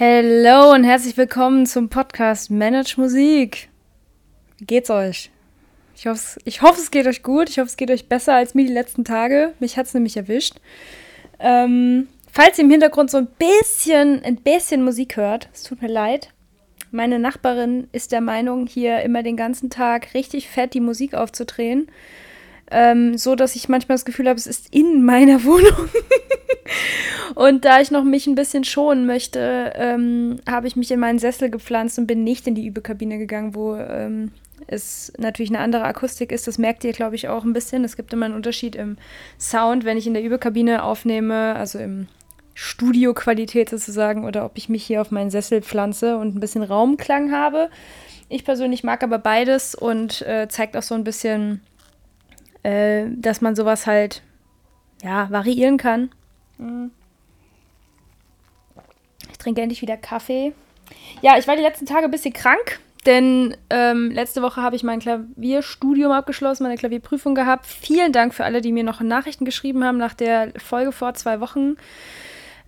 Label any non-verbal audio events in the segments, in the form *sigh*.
Hallo und herzlich willkommen zum Podcast Manage Musik. Wie geht's euch? Ich hoffe, ich hoffe, es geht euch gut. Ich hoffe, es geht euch besser als mir die letzten Tage. Mich hat es nämlich erwischt. Ähm, falls ihr im Hintergrund so ein bisschen, ein bisschen Musik hört, es tut mir leid. Meine Nachbarin ist der Meinung, hier immer den ganzen Tag richtig fett die Musik aufzudrehen. Ähm, so dass ich manchmal das Gefühl habe, es ist in meiner *laughs* Wohnung. und da ich noch mich ein bisschen schonen möchte, ähm, habe ich mich in meinen Sessel gepflanzt und bin nicht in die Übekabine gegangen, wo ähm, es natürlich eine andere Akustik ist. Das merkt ihr, glaube ich, auch ein bisschen. Es gibt immer einen Unterschied im Sound, wenn ich in der Übekabine aufnehme, also im Studioqualität sozusagen, oder ob ich mich hier auf meinen Sessel pflanze und ein bisschen Raumklang habe. Ich persönlich mag aber beides und äh, zeigt auch so ein bisschen äh, dass man sowas halt, ja, variieren kann. Mhm. Ich trinke endlich wieder Kaffee. Ja, ich war die letzten Tage ein bisschen krank, denn ähm, letzte Woche habe ich mein Klavierstudium abgeschlossen, meine Klavierprüfung gehabt. Vielen Dank für alle, die mir noch Nachrichten geschrieben haben nach der Folge vor zwei Wochen.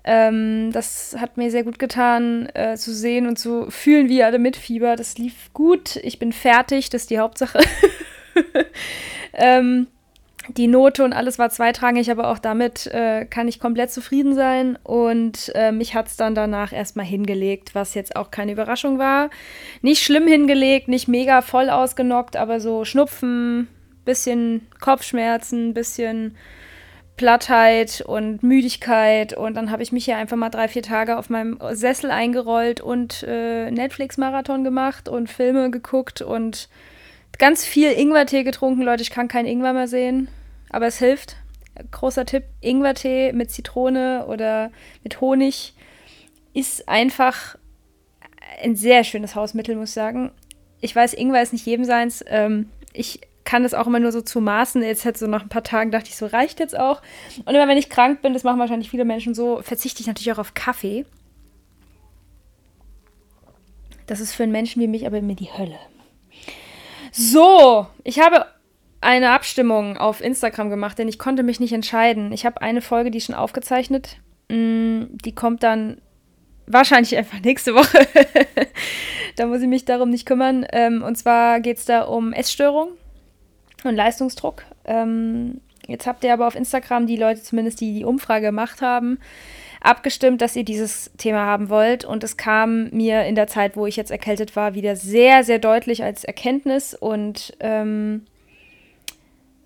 Ähm, das hat mir sehr gut getan, äh, zu sehen und zu fühlen, wie alle mitfieber. Das lief gut. Ich bin fertig, das ist die Hauptsache. *laughs* *laughs* ähm, die Note und alles war zweitrangig, aber auch damit äh, kann ich komplett zufrieden sein. Und äh, mich hat es dann danach erstmal hingelegt, was jetzt auch keine Überraschung war. Nicht schlimm hingelegt, nicht mega voll ausgenockt, aber so Schnupfen, bisschen Kopfschmerzen, bisschen Plattheit und Müdigkeit. Und dann habe ich mich hier einfach mal drei, vier Tage auf meinem Sessel eingerollt und äh, Netflix-Marathon gemacht und Filme geguckt und ganz viel Ingwertee getrunken, Leute. Ich kann keinen Ingwer mehr sehen, aber es hilft. Großer Tipp: Ingwertee mit Zitrone oder mit Honig ist einfach ein sehr schönes Hausmittel, muss ich sagen. Ich weiß, Ingwer ist nicht jedem seins. Ähm, ich kann das auch immer nur so zu maßen. Jetzt hätte so nach ein paar Tagen dachte ich, so reicht jetzt auch. Und immer wenn ich krank bin, das machen wahrscheinlich viele Menschen so, verzichte ich natürlich auch auf Kaffee. Das ist für einen Menschen wie mich aber immer die Hölle. So, ich habe eine Abstimmung auf Instagram gemacht, denn ich konnte mich nicht entscheiden. Ich habe eine Folge, die schon aufgezeichnet. Mm, die kommt dann wahrscheinlich einfach nächste Woche. *laughs* da muss ich mich darum nicht kümmern. Ähm, und zwar geht es da um Essstörung und Leistungsdruck. Ähm, jetzt habt ihr aber auf Instagram die Leute zumindest, die die Umfrage gemacht haben, abgestimmt, dass ihr dieses Thema haben wollt. Und es kam mir in der Zeit, wo ich jetzt erkältet war, wieder sehr, sehr deutlich als Erkenntnis. Und ähm,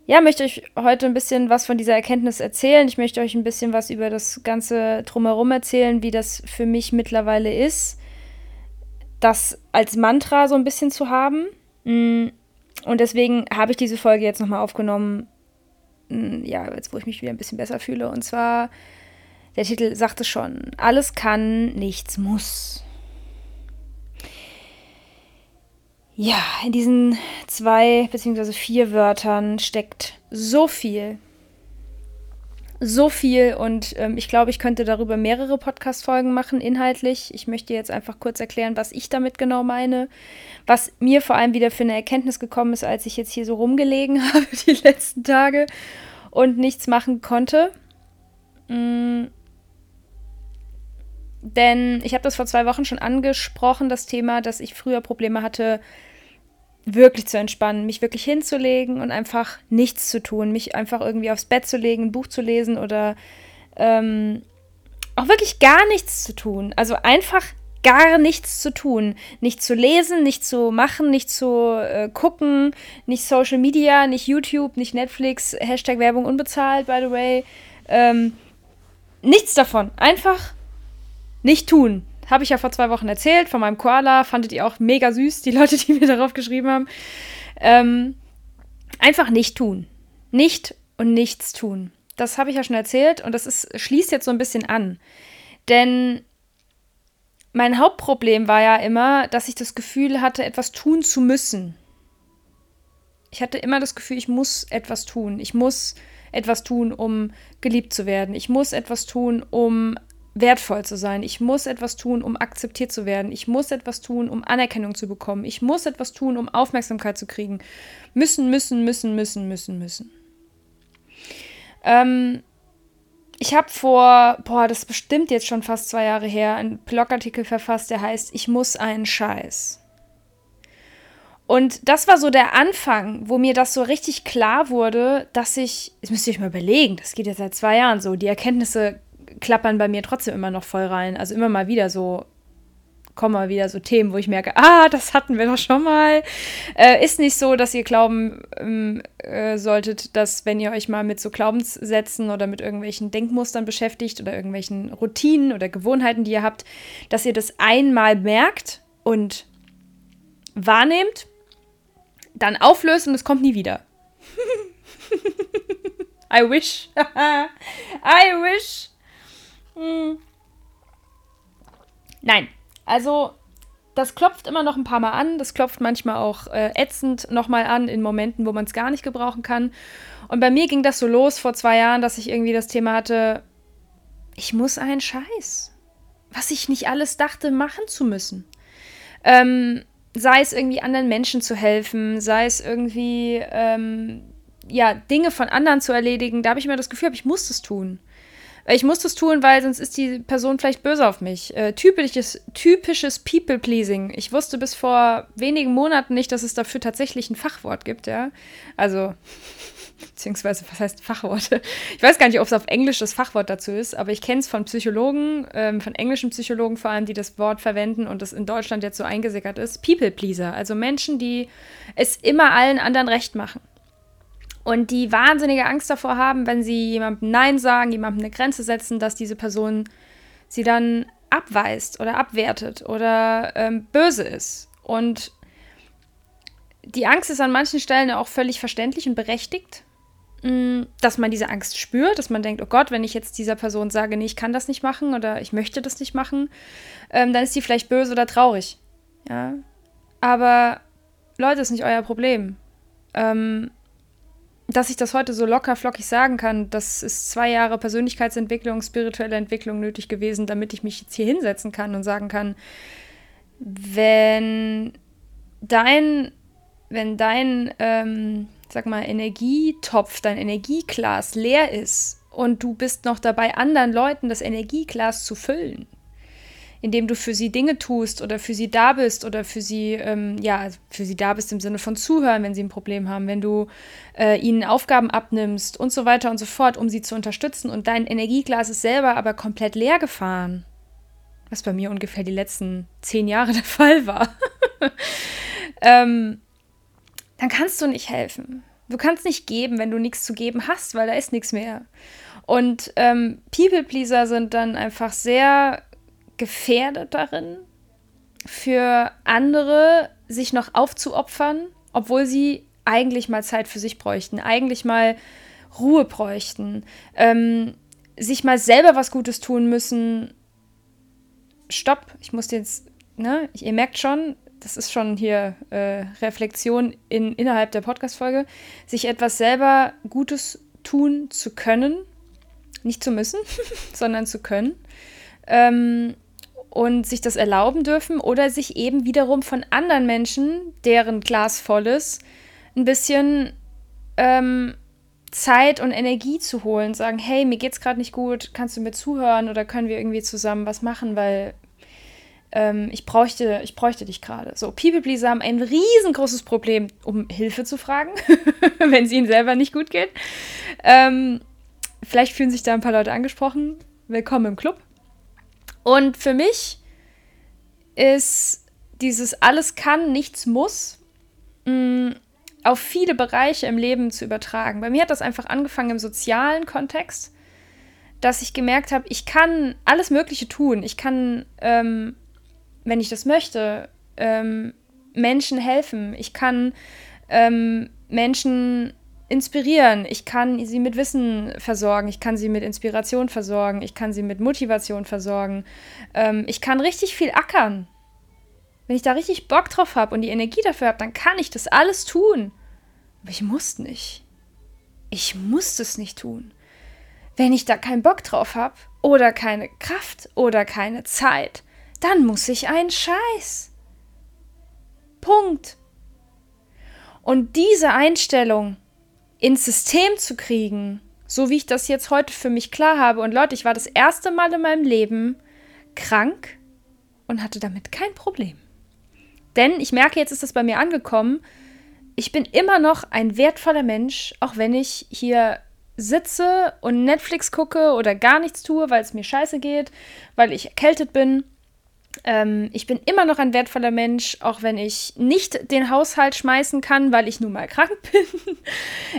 ja, möchte euch heute ein bisschen was von dieser Erkenntnis erzählen. Ich möchte euch ein bisschen was über das Ganze drumherum erzählen, wie das für mich mittlerweile ist, das als Mantra so ein bisschen zu haben. Mm, und deswegen habe ich diese Folge jetzt nochmal aufgenommen. Mm, ja, jetzt wo ich mich wieder ein bisschen besser fühle. Und zwar der Titel sagte schon, alles kann, nichts muss. Ja, in diesen zwei bzw. vier Wörtern steckt so viel. So viel und ähm, ich glaube, ich könnte darüber mehrere Podcast-Folgen machen, inhaltlich. Ich möchte jetzt einfach kurz erklären, was ich damit genau meine. Was mir vor allem wieder für eine Erkenntnis gekommen ist, als ich jetzt hier so rumgelegen *laughs* habe die letzten Tage und nichts machen konnte. Mm denn ich habe das vor zwei Wochen schon angesprochen, das Thema, dass ich früher Probleme hatte, wirklich zu entspannen, mich wirklich hinzulegen und einfach nichts zu tun, mich einfach irgendwie aufs Bett zu legen, ein Buch zu lesen oder ähm, auch wirklich gar nichts zu tun. Also einfach gar nichts zu tun. Nicht zu lesen, nicht zu machen, nicht zu äh, gucken, nicht Social Media, nicht YouTube, nicht Netflix, Hashtag Werbung unbezahlt, by the way. Ähm, nichts davon. Einfach nicht tun. Habe ich ja vor zwei Wochen erzählt von meinem Koala. Fandet ihr auch mega süß, die *laughs* Leute, die mir darauf geschrieben haben. Ähm, einfach nicht tun. Nicht und nichts tun. Das habe ich ja schon erzählt und das ist, schließt jetzt so ein bisschen an. Denn mein Hauptproblem war ja immer, dass ich das Gefühl hatte, etwas tun zu müssen. Ich hatte immer das Gefühl, ich muss etwas tun. Ich muss etwas tun, um geliebt zu werden. Ich muss etwas tun, um wertvoll zu sein. Ich muss etwas tun, um akzeptiert zu werden. Ich muss etwas tun, um Anerkennung zu bekommen. Ich muss etwas tun, um Aufmerksamkeit zu kriegen. Müssen, müssen, müssen, müssen, müssen, müssen. Ähm, ich habe vor, boah, das ist bestimmt jetzt schon fast zwei Jahre her, einen Blogartikel verfasst, der heißt Ich muss einen Scheiß. Und das war so der Anfang, wo mir das so richtig klar wurde, dass ich, das müsst ihr euch mal überlegen, das geht ja seit zwei Jahren so, die Erkenntnisse klappern bei mir trotzdem immer noch voll rein. Also immer mal wieder so, kommen mal wieder so Themen, wo ich merke, ah, das hatten wir doch schon mal. Äh, ist nicht so, dass ihr glauben ähm, äh, solltet, dass wenn ihr euch mal mit so Glaubenssätzen oder mit irgendwelchen Denkmustern beschäftigt oder irgendwelchen Routinen oder Gewohnheiten, die ihr habt, dass ihr das einmal merkt und wahrnehmt dann auflöst und es kommt nie wieder. *laughs* I wish. *laughs* I wish. Hm. Nein, also das klopft immer noch ein paar Mal an. Das klopft manchmal auch äh, ätzend nochmal an in Momenten, wo man es gar nicht gebrauchen kann. Und bei mir ging das so los vor zwei Jahren, dass ich irgendwie das Thema hatte, ich muss einen Scheiß. Was ich nicht alles dachte, machen zu müssen. Ähm, sei es irgendwie anderen Menschen zu helfen, sei es irgendwie ähm, ja Dinge von anderen zu erledigen, da habe ich immer das Gefühl, ich muss das tun. Ich muss das tun, weil sonst ist die Person vielleicht böse auf mich. Äh, typisches, typisches People-Pleasing. Ich wusste bis vor wenigen Monaten nicht, dass es dafür tatsächlich ein Fachwort gibt, ja. Also, *laughs* beziehungsweise, was heißt Fachworte? Ich weiß gar nicht, ob es auf Englisch das Fachwort dazu ist, aber ich kenne es von Psychologen, ähm, von englischen Psychologen vor allem, die das Wort verwenden und das in Deutschland jetzt so eingesickert ist. People-Pleaser, also Menschen, die es immer allen anderen recht machen. Und die wahnsinnige Angst davor haben, wenn sie jemandem Nein sagen, jemandem eine Grenze setzen, dass diese Person sie dann abweist oder abwertet oder ähm, böse ist. Und die Angst ist an manchen Stellen auch völlig verständlich und berechtigt, mm, dass man diese Angst spürt, dass man denkt, oh Gott, wenn ich jetzt dieser Person sage, nee, ich kann das nicht machen oder ich möchte das nicht machen, ähm, dann ist sie vielleicht böse oder traurig. Ja. Aber Leute, ist nicht euer Problem. Ähm, dass ich das heute so locker flockig sagen kann, das ist zwei Jahre Persönlichkeitsentwicklung, spirituelle Entwicklung nötig gewesen, damit ich mich jetzt hier hinsetzen kann und sagen kann, wenn dein wenn dein, ähm, sag mal, Energietopf, dein Energieglas leer ist und du bist noch dabei, anderen Leuten das Energieglas zu füllen, indem du für sie Dinge tust oder für sie da bist oder für sie, ähm, ja, für sie da bist im Sinne von zuhören, wenn sie ein Problem haben, wenn du äh, ihnen Aufgaben abnimmst und so weiter und so fort, um sie zu unterstützen und dein Energieglas ist selber aber komplett leer gefahren. Was bei mir ungefähr die letzten zehn Jahre der Fall war. *laughs* ähm, dann kannst du nicht helfen. Du kannst nicht geben, wenn du nichts zu geben hast, weil da ist nichts mehr. Und ähm, People-Pleaser sind dann einfach sehr gefährdet darin, für andere sich noch aufzuopfern, obwohl sie eigentlich mal Zeit für sich bräuchten, eigentlich mal Ruhe bräuchten, ähm, sich mal selber was Gutes tun müssen. Stopp, ich muss jetzt, ne, ihr merkt schon, das ist schon hier äh, Reflexion in, innerhalb der Podcast-Folge, sich etwas selber Gutes tun zu können, nicht zu müssen, *laughs* sondern zu können. Ähm, und sich das erlauben dürfen oder sich eben wiederum von anderen Menschen, deren Glas voll ist, ein bisschen ähm, Zeit und Energie zu holen, sagen, hey, mir geht's gerade nicht gut, kannst du mir zuhören oder können wir irgendwie zusammen was machen, weil ähm, ich, bräuchte, ich bräuchte dich gerade. So, People-Pleaser haben ein riesengroßes Problem, um Hilfe zu fragen, *laughs* wenn es ihnen selber nicht gut geht. Ähm, vielleicht fühlen sich da ein paar Leute angesprochen. Willkommen im Club. Und für mich ist dieses alles kann, nichts muss mh, mm, auf viele Bereiche im Leben zu übertragen. Bei mir hat das einfach angefangen im sozialen Kontext, dass ich gemerkt habe, ich kann alles Mögliche tun. Ich kann ähm, wenn ich das möchte, ähm, Menschen helfen. Ich kann ähm, Menschen inspirieren. Ich kann sie mit Wissen versorgen. Ich kann sie mit Inspiration versorgen. Ich kann sie mit Motivation versorgen. Ähm, ich kann richtig viel ackern. Wenn ich da richtig Bock drauf habe und die Energie dafür habe, dann kann ich das alles tun. Aber ich muss nicht. Ich muss das nicht tun. Wenn ich da keinen Bock drauf habe oder keine Kraft oder keine Zeit, dann muss ich einen Scheiß. Punkt. Und diese Einstellung ins System zu kriegen, So wie ich das jetzt heute für mich klar habe. Und Leute, ich war das erste Mal in meinem Leben krank und hatte damit kein Problem. Denn ich merke, jetzt ist das bei mir angekommen. Ich bin immer noch ein wertvoller Mensch, auch wenn ich hier sitze und Netflix gucke oder gar nichts tue, weil es mir scheiße geht, weil ich erkältet bin. Ähm, ich bin immer noch ein wertvoller Mensch, auch wenn ich nicht den Haushalt schmeißen kann, weil ich nun mal krank *laughs* bin.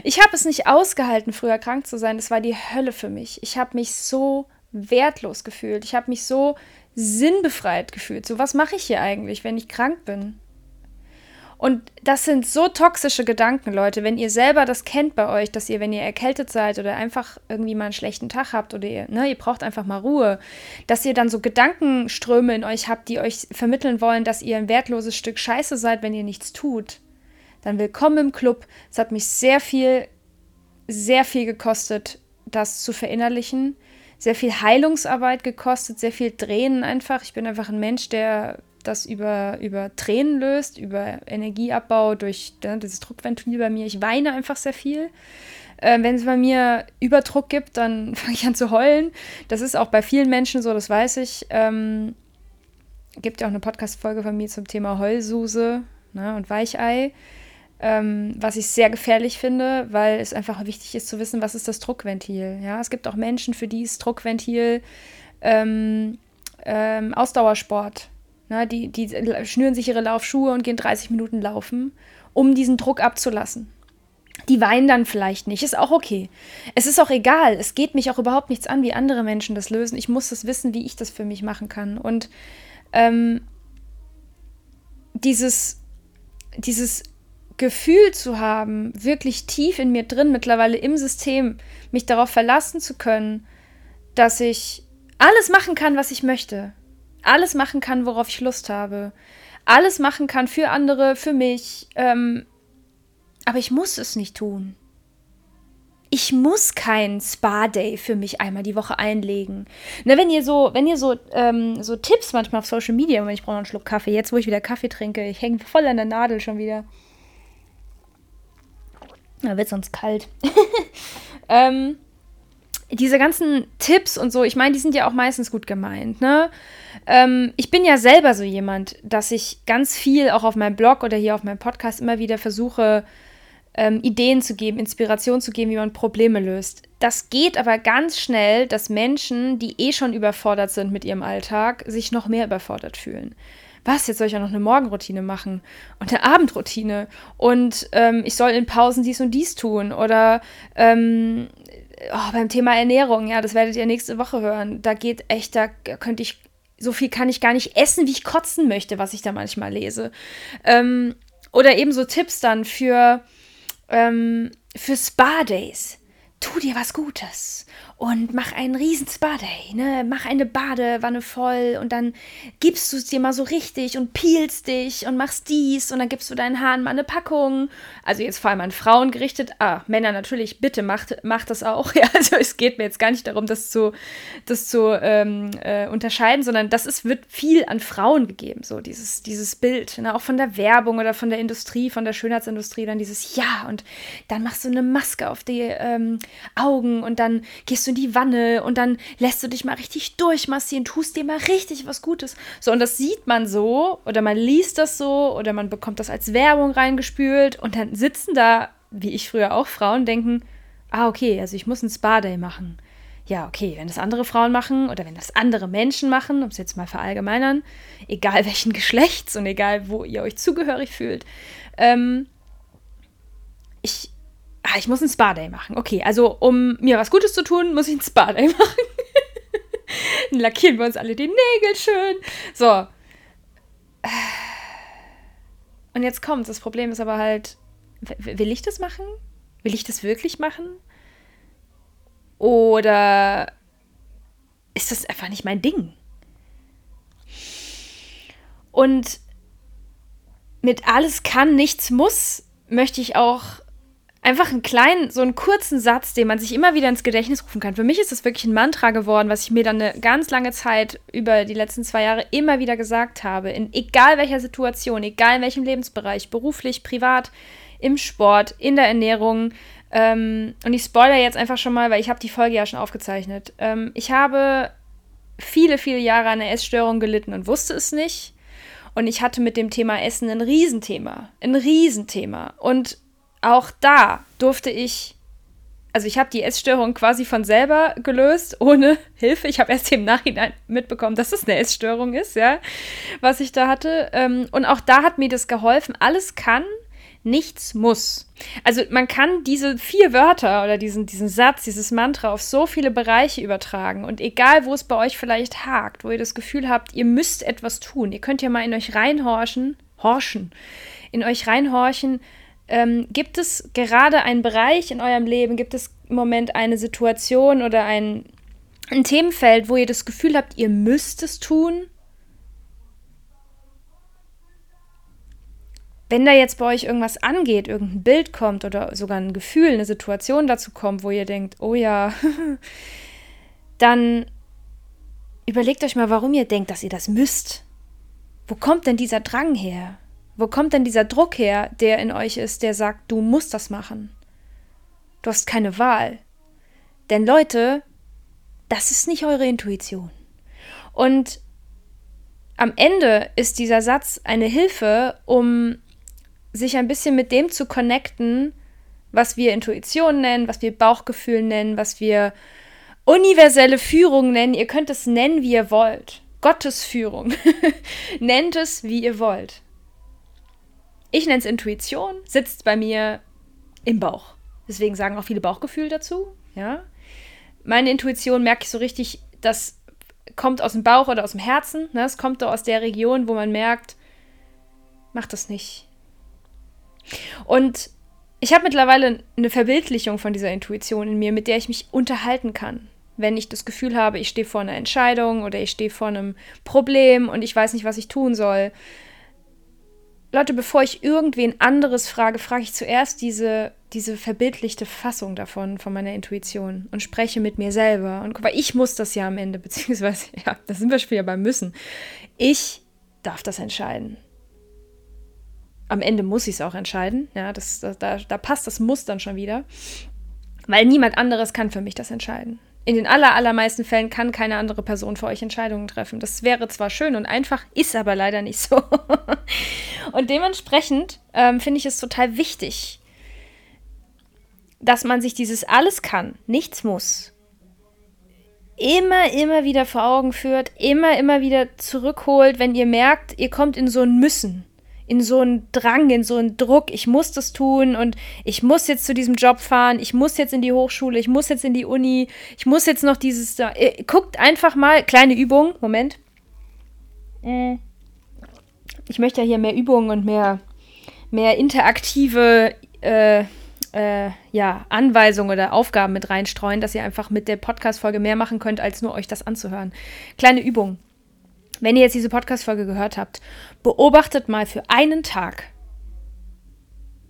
Ich habe es nicht ausgehalten, früher krank zu sein. Das war die Hölle für mich. Ich habe mich so wertlos gefühlt. Ich habe mich so sinnbefreit gefühlt. So, was mache ich hier eigentlich, wenn ich krank bin? Und das sind so toxische Gedanken, Leute. Wenn ihr selber das kennt bei euch, dass ihr, wenn ihr erkältet seid oder einfach irgendwie mal einen schlechten Tag habt oder ihr, ne, ihr braucht einfach mal Ruhe, dass ihr dann so Gedankenströme in euch habt, die euch vermitteln wollen, dass ihr ein wertloses Stück Scheiße seid, wenn ihr nichts tut, dann willkommen im Club. Es hat mich sehr viel, sehr viel gekostet, das zu verinnerlichen. Sehr viel Heilungsarbeit gekostet, sehr viel Tränen einfach. Ich bin einfach ein Mensch, der das über, über Tränen löst, über Energieabbau durch ja, dieses Druckventil bei mir. Ich weine einfach sehr viel. Äh, Wenn es bei mir Überdruck gibt, dann *laughs* fange ich an zu heulen. Das ist auch bei vielen Menschen so, das weiß ich. Ähm, gibt ja auch eine Podcast-Folge von mir zum Thema Heulsuse ne, und Weichei. Ähm, was ich sehr gefährlich finde, weil es einfach wichtig ist zu wissen, was ist das Druckventil. Ja, es gibt auch Menschen, für die ist Druckventil ähm, ähm, Ausdauersport. Na, die, die schnüren sich ihre Laufschuhe und gehen 30 Minuten laufen, um diesen Druck abzulassen. Die weinen dann vielleicht nicht, ist auch okay. Es ist auch egal, es geht mich auch überhaupt nichts an, wie andere Menschen das lösen. Ich muss das wissen, wie ich das für mich machen kann. Und ähm, dieses, dieses Gefühl zu haben, wirklich tief in mir drin, mittlerweile im System, mich darauf verlassen zu können, dass ich alles machen kann, was ich möchte alles machen kann, worauf ich Lust habe, alles machen kann für andere, für mich, ähm, aber ich muss es nicht tun. Ich muss keinen Spa-Day für mich einmal die Woche einlegen. Ne, wenn ihr so, wenn ihr so, ähm, so Tipps manchmal auf Social Media, wenn ich brauche einen Schluck Kaffee, jetzt wo ich wieder Kaffee trinke, ich hänge voll an der Nadel schon wieder. Da wird sonst kalt. *laughs* ähm, diese ganzen Tipps und so, ich meine, die sind ja auch meistens gut gemeint, ne? Ähm, ich bin ja selber so jemand, dass ich ganz viel auch auf meinem Blog oder hier auf meinem Podcast immer wieder versuche, ähm, Ideen zu geben, Inspiration zu geben, wie man Probleme löst. Das geht aber ganz schnell, dass Menschen, die eh schon überfordert sind mit ihrem Alltag, sich noch mehr überfordert fühlen was, jetzt soll ich auch noch eine Morgenroutine machen und eine Abendroutine und ähm, ich soll in Pausen dies und dies tun oder ähm, oh, beim Thema Ernährung, ja, das werdet ihr nächste Woche hören. Da geht echt, da könnte ich, so viel kann ich gar nicht essen, wie ich kotzen möchte, was ich da manchmal lese. Ähm, oder eben so Tipps dann für, ähm, für Spa-Days. Tu dir was Gutes und mach einen riesen Spa-Day, ne? Mach eine Badewanne voll und dann gibst du es dir mal so richtig und peelst dich und machst dies und dann gibst du deinen Haaren mal eine Packung. Also jetzt vor allem an Frauen gerichtet. Ah, Männer natürlich, bitte macht, macht das auch. *laughs* Ja, also es geht mir jetzt gar nicht darum, das zu, das zu ähm, äh, unterscheiden, sondern das ist, wird viel an Frauen gegeben, so dieses, dieses Bild. Ne? Auch von der Werbung oder von der Industrie, von der Schönheitsindustrie, dann dieses Ja und dann machst du eine Maske auf die ähm, Augen und dann gehst du in die Wanne und dann lässt du dich mal richtig durchmassieren, tust dir mal richtig was Gutes. So, und das sieht man so oder man liest das so oder man bekommt das als Werbung reingespült und dann sitzen da, wie ich früher auch, Frauen denken, ah, okay, also ich muss ein Spa-Day machen. Ja, okay, wenn das andere Frauen machen oder wenn das andere Menschen machen, um es jetzt mal verallgemeinern, egal welchen *laughs* Geschlechts und egal, wo ihr euch zugehörig fühlt, ähm, ich, ah, ich muss ein Spa-Day machen. Okay, also um mir was Gutes zu tun, muss ich ein Spa-Day *laughs* machen. Dann lackieren wir uns alle die Nägel schön. So. Und jetzt kommt, das Problem ist aber halt, will ich das machen? Will ich das wirklich machen? Oder ist das einfach nicht mein Ding? Und mit alles kann, nichts muss, möchte ich auch einfach einen kleinen, so einen kurzen Satz, den man sich immer wieder ins Gedächtnis rufen kann. Für mich ist das wirklich ein Mantra geworden, was ich mir dann eine ganz lange Zeit über die letzten zwei Jahre immer wieder gesagt habe. In egal welcher Situation, egal in welchem Lebensbereich, beruflich, privat, im Sport, in der Ernährung, Ähm, und ich spoilere jetzt einfach schon mal, weil ich habe die Folge ja schon aufgezeichnet. Ähm, ich habe viele, viele Jahre an einer Essstörung gelitten und wusste es nicht. Und ich hatte mit dem Thema Essen ein Riesenthema. Ein Riesenthema. Und auch da durfte ich, also ich habe die Essstörung quasi von selber gelöst, ohne *laughs* Hilfe. Ich habe erst im Nachhinein mitbekommen, dass es eine Essstörung ist, ja, was ich da hatte. Ähm, und auch da hat mir das geholfen. Alles kann, nichts muss. Also man kann diese vier Wörter oder diesen, diesen Satz, dieses Mantra auf so viele Bereiche übertragen. Und egal, wo es bei euch vielleicht hakt, wo ihr das Gefühl habt, ihr müsst etwas tun, ihr könnt ja mal in euch reinhorchen, horchen, in euch reinhorchen. Ähm, gibt es gerade einen Bereich in eurem Leben, gibt es im Moment eine Situation oder ein, ein Themenfeld, wo ihr das Gefühl habt, ihr müsst es tun? wenn da jetzt bei euch irgendwas angeht, irgendein Bild kommt oder sogar ein Gefühl, eine Situation dazu kommt, wo ihr denkt, oh ja, *laughs* dann überlegt euch mal, warum ihr denkt, dass ihr das müsst. Wo kommt denn dieser Drang her? Wo kommt denn dieser Druck her, der in euch ist, der sagt, du musst das machen? Du hast keine Wahl. Denn Leute, das ist nicht eure Intuition. Und am Ende ist dieser Satz eine Hilfe, um sich ein bisschen mit dem zu connecten, was wir Intuition nennen, was wir Bauchgefühl nennen, was wir universelle Führung nennen. Ihr könnt es nennen, wie ihr wollt. Gottes Führung. *laughs* Nennt es, wie ihr wollt. Ich nenne es Intuition, sitzt bei mir im Bauch. Deswegen sagen auch viele Bauchgefühl dazu. Ja? Meine Intuition merke ich so richtig, das kommt aus dem Bauch oder aus dem Herzen. Ne? Es kommt da aus der Region, wo man merkt, mach das nicht. Und ich habe mittlerweile eine Verbildlichung von dieser Intuition in mir, mit der ich mich unterhalten kann. Wenn ich das Gefühl habe, ich stehe vor einer Entscheidung oder ich stehe vor einem Problem und ich weiß nicht, was ich tun soll. Leute, bevor ich irgendwen anderes frage, frage ich zuerst diese, diese verbildlichte Fassung davon, von meiner Intuition und spreche mit mir selber. Und guck mal, ich muss das ja am Ende, *laughs* beziehungsweise, ja, da sind wir schon wieder beim Müssen. Ich darf das entscheiden am Ende muss ich es auch entscheiden. Ja, das, da, da passt das Muss dann schon wieder. Weil niemand anderes kann für mich das entscheiden. In den aller, allermeisten Fällen kann keine andere Person für euch Entscheidungen treffen. Das wäre zwar schön und einfach, ist aber leider nicht so. *laughs* und dementsprechend ähm, finde ich es total wichtig, dass man sich dieses alles kann, nichts muss, immer, immer wieder vor Augen führt, immer, immer wieder zurückholt, wenn ihr merkt, ihr kommt in so ein Müssen in so einen Drang, in so einen Druck, ich muss das tun und ich muss jetzt zu diesem Job fahren, ich muss jetzt in die Hochschule, ich muss jetzt in die Uni, ich muss jetzt noch dieses. Äh, guckt einfach mal, kleine Übung, Moment. Äh. Ich möchte ja hier mehr Übungen und mehr, mehr interaktive äh, äh, ja, Anweisungen oder Aufgaben mit reinstreuen, dass ihr einfach mit der Podcast-Folge mehr machen könnt, als nur euch das anzuhören. Kleine Übung. Wenn ihr jetzt diese Podcast-Folge gehört habt, beobachtet mal für einen Tag.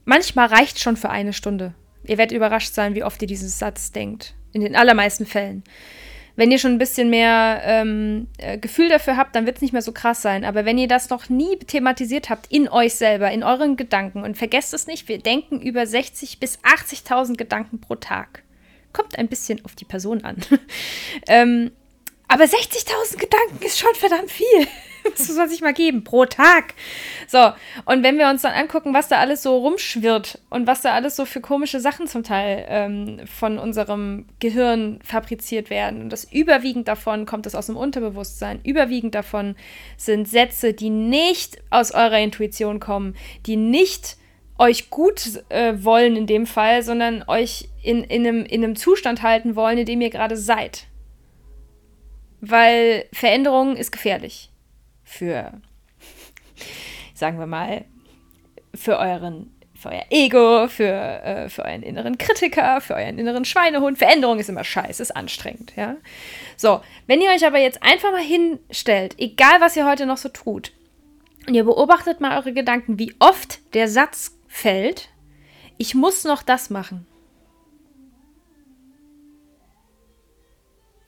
Manchmal reicht schon für eine Stunde. Ihr werdet überrascht sein, wie oft ihr diesen Satz denkt. In den allermeisten Fällen. Wenn ihr schon ein bisschen mehr ähm, äh, Gefühl dafür habt, dann wird es nicht mehr so krass sein. Aber wenn ihr das noch nie thematisiert habt in euch selber, in euren Gedanken, und vergesst es nicht, wir denken über 60.000 bis 80.000 Gedanken pro Tag. Kommt ein bisschen auf die Person an. *laughs* ähm, aber 60.000 Gedanken ist schon verdammt viel. *laughs* Das muss man sich mal geben, pro Tag. So, und wenn wir uns dann angucken, was da alles so rumschwirrt und was da alles so für komische Sachen zum Teil ähm, von unserem Gehirn fabriziert werden, und das überwiegend davon kommt es aus dem Unterbewusstsein, überwiegend davon sind Sätze, die nicht aus eurer Intuition kommen, die nicht euch gut äh, wollen in dem Fall, sondern euch in, in, einem, in einem Zustand halten wollen, in dem ihr gerade seid weil Veränderung ist gefährlich für, sagen wir mal, für euren für euer Ego, für, äh, für euren inneren Kritiker, für euren inneren Schweinehund. Veränderung ist immer scheiße, ist anstrengend, ja. So, wenn ihr euch aber jetzt einfach mal hinstellt, egal was ihr heute noch so tut, und ihr beobachtet mal eure Gedanken, wie oft der Satz fällt, ich muss noch das machen.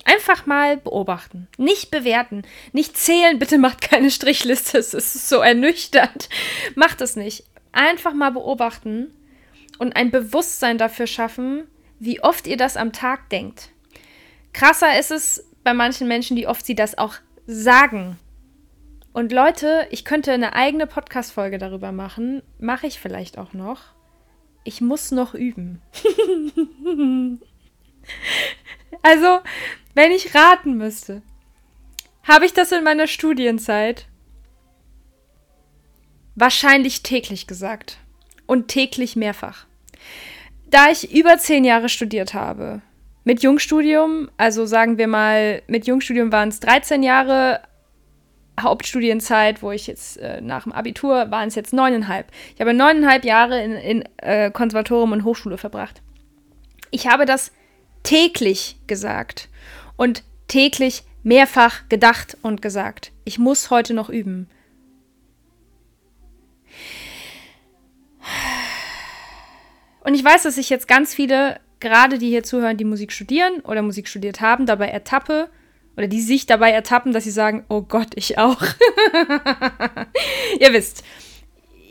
Einfach mal beobachten. Nicht bewerten. Nicht zählen. Bitte macht keine Strichliste. Es ist so ernüchternd. Macht es nicht. Einfach mal beobachten und ein Bewusstsein dafür schaffen, wie oft ihr das am Tag denkt. Krasser ist es bei manchen Menschen, wie oft sie das auch sagen. Und Leute, ich könnte eine eigene Podcast-Folge darüber machen. Mache ich vielleicht auch noch. Ich muss noch üben. *laughs* also, wenn ich raten müsste, habe ich das in meiner Studienzeit wahrscheinlich täglich gesagt. Und täglich mehrfach. Da ich über zehn Jahre studiert habe, mit Jungstudium, also sagen wir mal, mit Jungstudium waren es 13 Jahre, Hauptstudienzeit, wo ich jetzt äh, nach dem Abitur waren es jetzt neuneinhalb. Ich habe neuneinhalb Jahre in, in äh, Konservatorium und Hochschule verbracht. Ich habe das täglich gesagt und täglich mehrfach gedacht und gesagt. Ich muss heute noch üben. Und ich weiß, dass ich jetzt ganz viele, gerade die hier zuhören, die Musik studieren oder Musik studiert haben, dabei ertappe oder die sich dabei ertappen, dass sie sagen, oh Gott, ich auch. *laughs* Ihr wisst,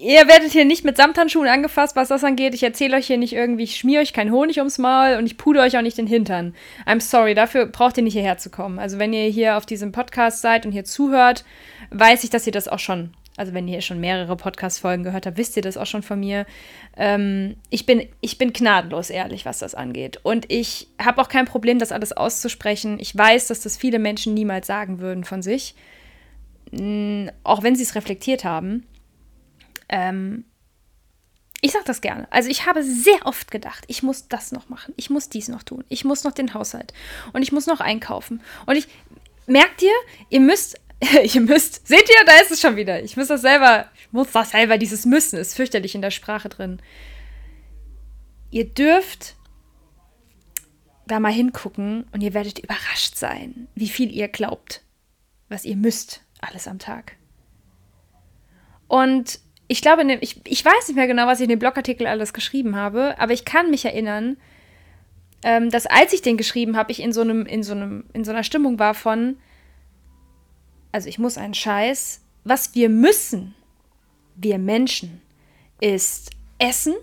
ihr werdet hier nicht mit Samthandschuhen angefasst, was das angeht. Ich erzähle euch hier nicht irgendwie, ich schmier euch keinen Honig ums Maul und ich pude euch auch nicht den Hintern. I'm sorry, dafür braucht ihr nicht hierher zu kommen. Also wenn ihr hier auf diesem Podcast seid und hier zuhört, weiß ich, dass ihr das auch schon also wenn ihr schon mehrere Podcast-Folgen gehört habt, wisst ihr das auch schon von mir. Ähm, ich, bin, ich bin gnadenlos ehrlich, was das angeht. Und ich habe auch kein Problem, das alles auszusprechen. Ich weiß, dass das viele Menschen niemals sagen würden von sich, mh, auch wenn sie es reflektiert haben. Ähm, ich sage das gerne. Also ich habe sehr oft gedacht, ich muss das noch machen, ich muss dies noch tun, ich muss noch den Haushalt und ich muss noch einkaufen. Und ich merkt ihr, ihr müsst *laughs* ihr müsst, seht ihr, da ist es schon wieder. Ich muss das selber, ich muss das selber, dieses Müssen ist fürchterlich in der Sprache drin. Ihr dürft da mal hingucken und ihr werdet überrascht sein, wie viel ihr glaubt, was ihr müsst, alles am Tag. Und ich glaube, ich, ich weiß nicht mehr genau, was ich in dem Blogartikel alles geschrieben habe, aber ich kann mich erinnern, ähm, dass als ich den geschrieben habe, ich in so einem, in so einem, in so einer Stimmung war von, also ich muss einen Scheiß. Was wir müssen, wir Menschen, ist essen.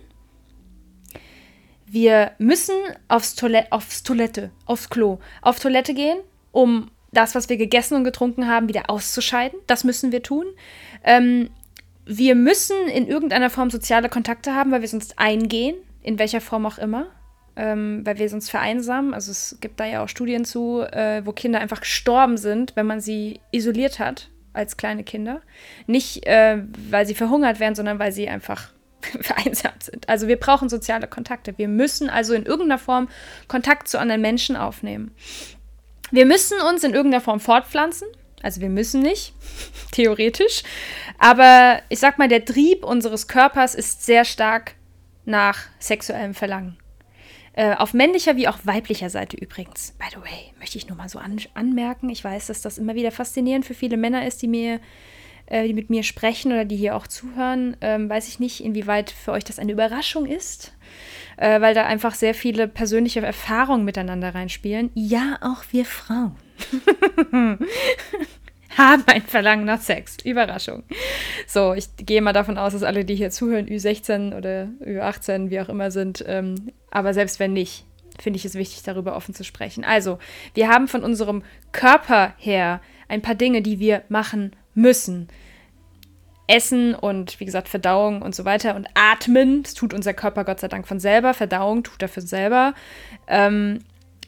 Wir müssen aufs, Toilette, aufs Toilette, aufs Klo, auf Toilette gehen, um das, was wir gegessen und getrunken haben, wieder auszuscheiden. Das müssen wir tun. Ähm, wir müssen in irgendeiner Form soziale Kontakte haben, weil wir sonst eingehen, in welcher Form auch immer ähm, weil wir sonst vereinsamen. Also es gibt da ja auch Studien zu, äh, wo Kinder einfach gestorben sind, wenn man sie isoliert hat als kleine Kinder. Nicht, äh, weil sie verhungert werden, sondern weil sie einfach *laughs* vereinsamt sind. Also wir brauchen soziale Kontakte. Wir müssen also in irgendeiner Form Kontakt zu anderen Menschen aufnehmen. Wir müssen uns in irgendeiner Form fortpflanzen. Also wir müssen nicht, *laughs* theoretisch. Aber ich sag mal, der Trieb unseres Körpers ist sehr stark nach sexuellem Verlangen. Äh, auf männlicher wie auch weiblicher Seite übrigens. By the way, möchte ich nur mal so an anmerken. Ich weiß, dass das immer wieder faszinierend für viele Männer ist, die mir äh, die mit mir sprechen oder die hier auch zuhören. Ähm, weiß ich nicht, inwieweit für euch das eine Überraschung ist, äh, weil da einfach sehr viele persönliche Erfahrungen miteinander reinspielen. Ja, auch wir Frauen. *laughs* haben ein Verlangen nach Sex. Überraschung. So, ich gehe mal davon aus, dass alle, die hier zuhören, Ü16 oder Ü18, wie auch immer sind. Ähm, aber selbst wenn nicht, finde ich es wichtig, darüber offen zu sprechen. Also, wir haben von unserem Körper her ein paar Dinge, die wir machen müssen. Essen und wie gesagt Verdauung und so weiter und Atmen, das tut unser Körper Gott sei Dank von selber. Verdauung tut er für selber. Ähm,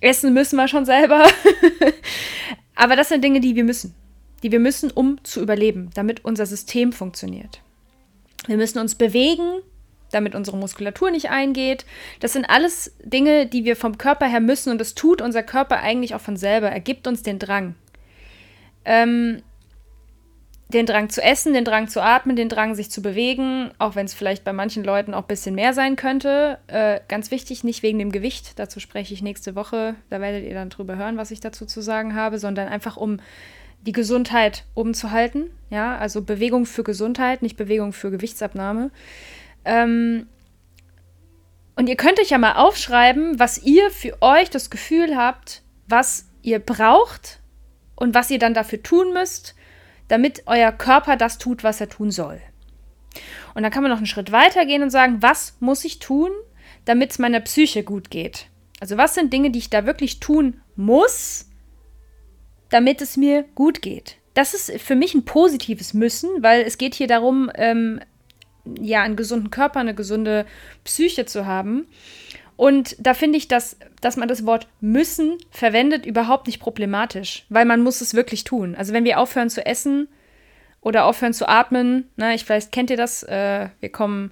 essen müssen wir schon selber. *laughs* Aber das sind Dinge, die wir müssen die wir müssen, um zu überleben, damit unser System funktioniert. Wir müssen uns bewegen, damit unsere Muskulatur nicht eingeht. Das sind alles Dinge, die wir vom Körper her müssen und das tut unser Körper eigentlich auch von selber. Er gibt uns den Drang. Ähm, den Drang zu essen, den Drang zu atmen, den Drang, sich zu bewegen, auch wenn es vielleicht bei manchen Leuten auch ein bisschen mehr sein könnte. Äh, ganz wichtig, nicht wegen dem Gewicht, dazu spreche ich nächste Woche, da werdet ihr dann drüber hören, was ich dazu zu sagen habe, sondern einfach um die Gesundheit oben zu halten. Ja, also Bewegung für Gesundheit, nicht Bewegung für Gewichtsabnahme. Ähm, und ihr könnt euch ja mal aufschreiben, was ihr für euch das Gefühl habt, was ihr braucht und was ihr dann dafür tun müsst, damit euer Körper das tut, was er tun soll. Und dann kann man noch einen Schritt weiter gehen und sagen, was muss ich tun, damit es meiner Psyche gut geht? Also was sind Dinge, die ich da wirklich tun muss, damit es mir gut geht? Das ist für mich ein positives Müssen, weil es geht hier darum, ähm, ja, einen gesunden Körper, eine gesunde Psyche zu haben. Und da finde ich, dass, dass man das Wort müssen verwendet überhaupt nicht problematisch, weil man muss es wirklich tun. Also wenn wir aufhören zu essen oder aufhören zu atmen, na, ich vielleicht kennt ihr das, äh, wir kommen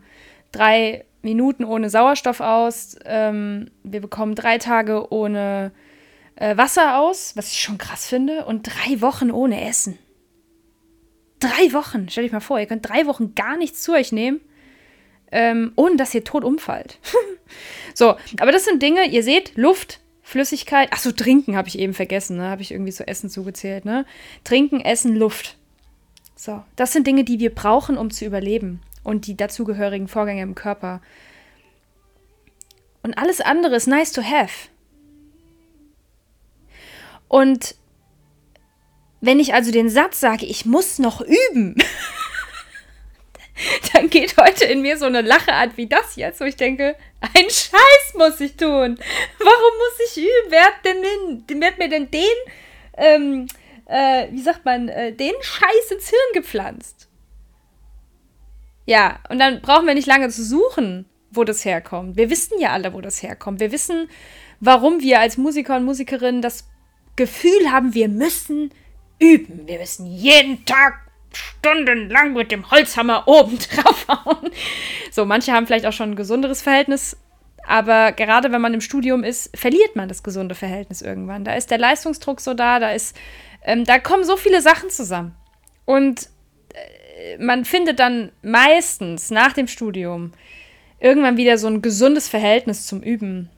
drei Minuten ohne Sauerstoff aus, ähm, wir bekommen drei Tage ohne äh, Wasser aus, was ich schon krass finde, und drei Wochen ohne Essen. Drei Wochen, stell dich mal vor, ihr könnt drei Wochen gar nichts zu euch nehmen, ähm, ohne dass ihr tot umfallt. *laughs* so, aber das sind Dinge, ihr seht, Luft, Flüssigkeit, achso, trinken habe ich eben vergessen, ne? Habe ich irgendwie zu Essen zugezählt, ne? Trinken, Essen, Luft. So, das sind Dinge, die wir brauchen, um zu überleben und die dazugehörigen Vorgänge im Körper. Und alles andere ist nice to have. Und wenn ich also den Satz sage, ich muss noch üben, *laughs* *laughs* dann geht heute in mir so eine Lacheart wie das jetzt, wo ich denke, ein Scheiß muss ich tun. Warum muss ich üben? Wer hat, denn den, wer hat mir denn den, ähm, äh, wie sagt man, äh, den Scheiß ins Hirn gepflanzt? Ja, und dann brauchen wir nicht lange zu suchen, wo das herkommt. Wir wissen ja alle, wo das herkommt. Wir wissen, warum wir als Musiker und Musikerinnen das Gefühl haben, wir müssen üben. Wir müssen jeden Tag stundenlang mit dem Holzhammer *laughs* oben drauf hauen. So, manche haben vielleicht auch schon ein gesunderes Verhältnis, aber gerade wenn man im Studium ist, verliert man das gesunde Verhältnis irgendwann. Da ist der Leistungsdruck so da, da ist, ähm, da kommen so viele Sachen zusammen. Und äh, man findet dann meistens nach dem Studium irgendwann wieder so ein gesundes Verhältnis zum Üben.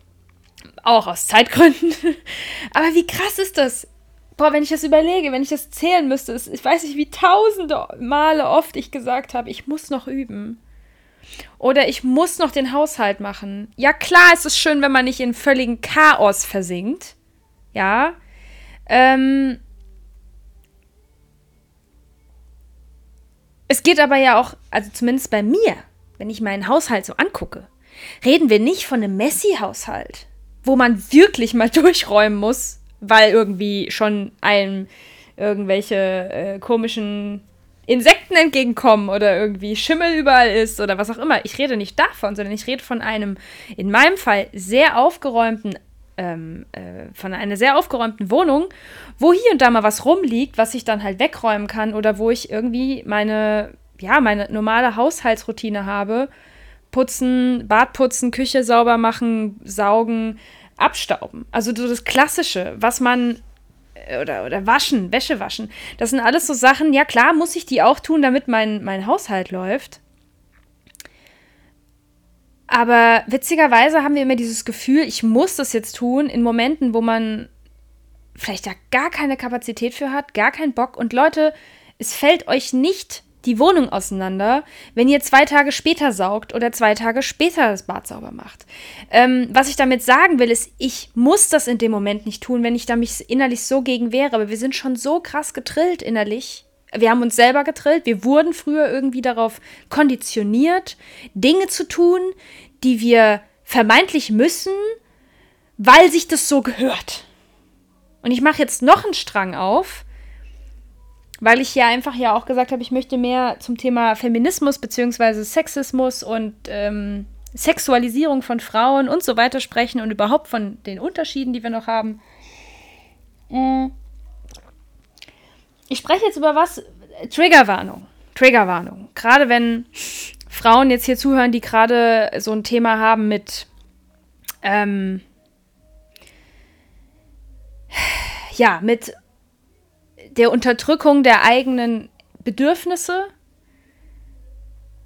Auch aus Zeitgründen. *laughs* Aber wie krass ist das? Boah, wenn ich das überlege, wenn ich das zählen müsste, ich weiß nicht, wie tausende Male oft ich gesagt habe, ich muss noch üben. Oder ich muss noch den Haushalt machen. Ja, klar, es ist schön, wenn man nicht in völligen Chaos versinkt. Ja. Ähm, es geht aber ja auch, also zumindest bei mir, wenn ich meinen Haushalt so angucke, reden wir nicht von einem Messi-Haushalt, wo man wirklich mal *laughs* durchräumen muss, weil irgendwie schon einem irgendwelche äh, komischen Insekten entgegenkommen oder irgendwie Schimmel überall ist oder was auch immer. Ich rede nicht davon, sondern ich rede von einem, in meinem Fall, sehr aufgeräumten, ähm, äh, von einer sehr aufgeräumten Wohnung, wo hier und da mal was rumliegt, was ich dann halt wegräumen kann oder wo ich irgendwie meine, ja, meine normale Haushaltsroutine habe. Putzen, Bad putzen, Küche sauber machen, saugen, abstauben. Also so das Klassische, was man äh, oder, oder waschen, Wäsche waschen. Das sind alles so Sachen, ja klar, muss ich die auch tun, damit mein, mein Haushalt läuft. Aber witzigerweise haben wir immer dieses Gefühl, ich muss das jetzt tun, in Momenten, wo man vielleicht ja gar keine Kapazität für hat, gar keinen Bock. Und Leute, es fällt euch nicht die Wohnung auseinander, wenn ihr zwei Tage später saugt oder zwei Tage später das Bad sauber macht. Ähm, was ich damit sagen will, ist, ich muss das in dem Moment nicht tun, wenn ich da mich innerlich so gegen wehre. Aber wir sind schon so krass getrillt innerlich. Wir haben uns selber getrillt. Wir wurden früher irgendwie darauf konditioniert, Dinge zu tun, die wir vermeintlich müssen, weil sich das so gehört. Und ich mache jetzt noch einen Strang auf weil ich ja einfach ja auch gesagt habe, ich möchte mehr zum Thema Feminismus bzw. Sexismus und ähm, Sexualisierung von Frauen und so weiter sprechen und überhaupt von den Unterschieden, die wir noch haben. Mm. Ich spreche jetzt über was? Triggerwarnung. Triggerwarnung. Gerade wenn Frauen jetzt hier zuhören, die gerade so ein Thema haben mit ähm, ja, mit der Unterdrückung der eigenen Bedürfnisse,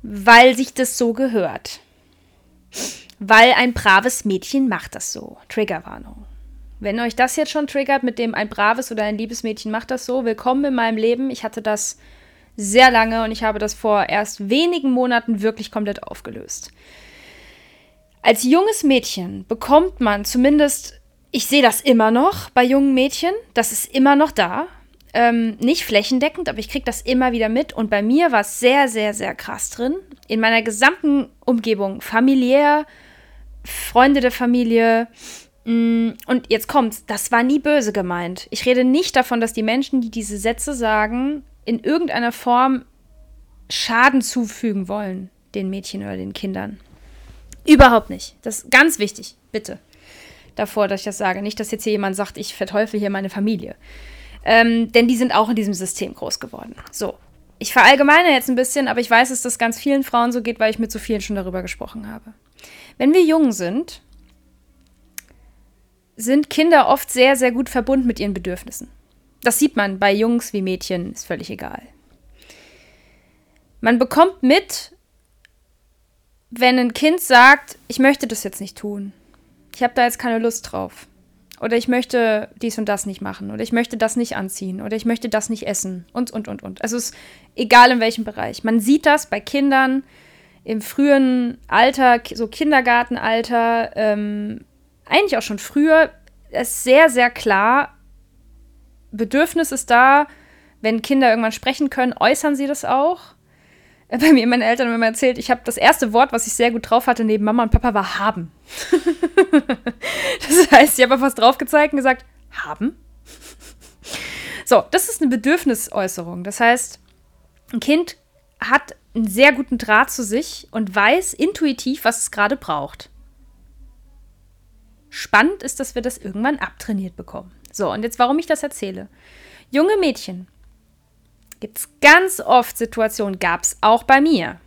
weil sich das so gehört. Weil ein braves Mädchen macht das so. Triggerwarnung. Wenn euch das jetzt schon triggert, mit dem ein braves oder ein liebes Mädchen macht das so, willkommen in meinem Leben. Ich hatte das sehr lange und ich habe das vor erst wenigen Monaten wirklich komplett aufgelöst. Als junges Mädchen bekommt man zumindest, ich sehe das immer noch bei jungen Mädchen, das ist immer noch da, ähm, nicht flächendeckend, aber ich kriege das immer wieder mit. Und bei mir war es sehr, sehr, sehr krass drin. In meiner gesamten Umgebung, familiär, Freunde der Familie. Mm, und jetzt kommt's, das war nie böse gemeint. Ich rede nicht davon, dass die Menschen, die diese Sätze sagen, in irgendeiner Form Schaden zufügen wollen, den Mädchen oder den Kindern. Überhaupt nicht. Das ist ganz wichtig, bitte. Davor, dass ich das sage. Nicht, dass jetzt hier jemand sagt, ich verteufel hier meine Familie. Ähm, denn die sind auch in diesem System groß geworden. So. Ich verallgemeine jetzt ein bisschen, aber ich weiß, dass das ganz vielen Frauen so geht, weil ich mit so vielen schon darüber gesprochen habe. Wenn wir jung sind, sind Kinder oft sehr, sehr gut verbunden mit ihren Bedürfnissen. Das sieht man bei Jungs wie Mädchen, ist völlig egal. Man bekommt mit, wenn ein Kind sagt, ich möchte das jetzt nicht tun. Ich habe da jetzt keine Lust drauf. Oder ich möchte dies und das nicht machen. Oder ich möchte das nicht anziehen. Oder ich möchte das nicht essen. Und, und, und, und. Also es ist egal in welchem Bereich. Man sieht das bei Kindern im frühen Alter, so Kindergartenalter, ähm, eigentlich auch schon früher, ist sehr, sehr klar, Bedürfnis ist da. Wenn Kinder irgendwann sprechen können, äußern sie das auch. *laughs* Bei mir, meine Eltern haben immer erzählt, ich habe das erste Wort, was ich sehr gut drauf hatte, neben Mama und Papa, war haben. *laughs* das heißt, ich habe auf was drauf gezeigt und gesagt, haben. So, das ist eine Bedürfnisäußerung. Das heißt, ein Kind hat einen sehr guten Draht zu sich und weiß intuitiv, was es gerade braucht. Spannend ist, dass wir das irgendwann abtrainiert bekommen. So, und jetzt, warum ich das erzähle. Junge Mädchen gibt es ganz oft Situationen, gab es auch bei mir.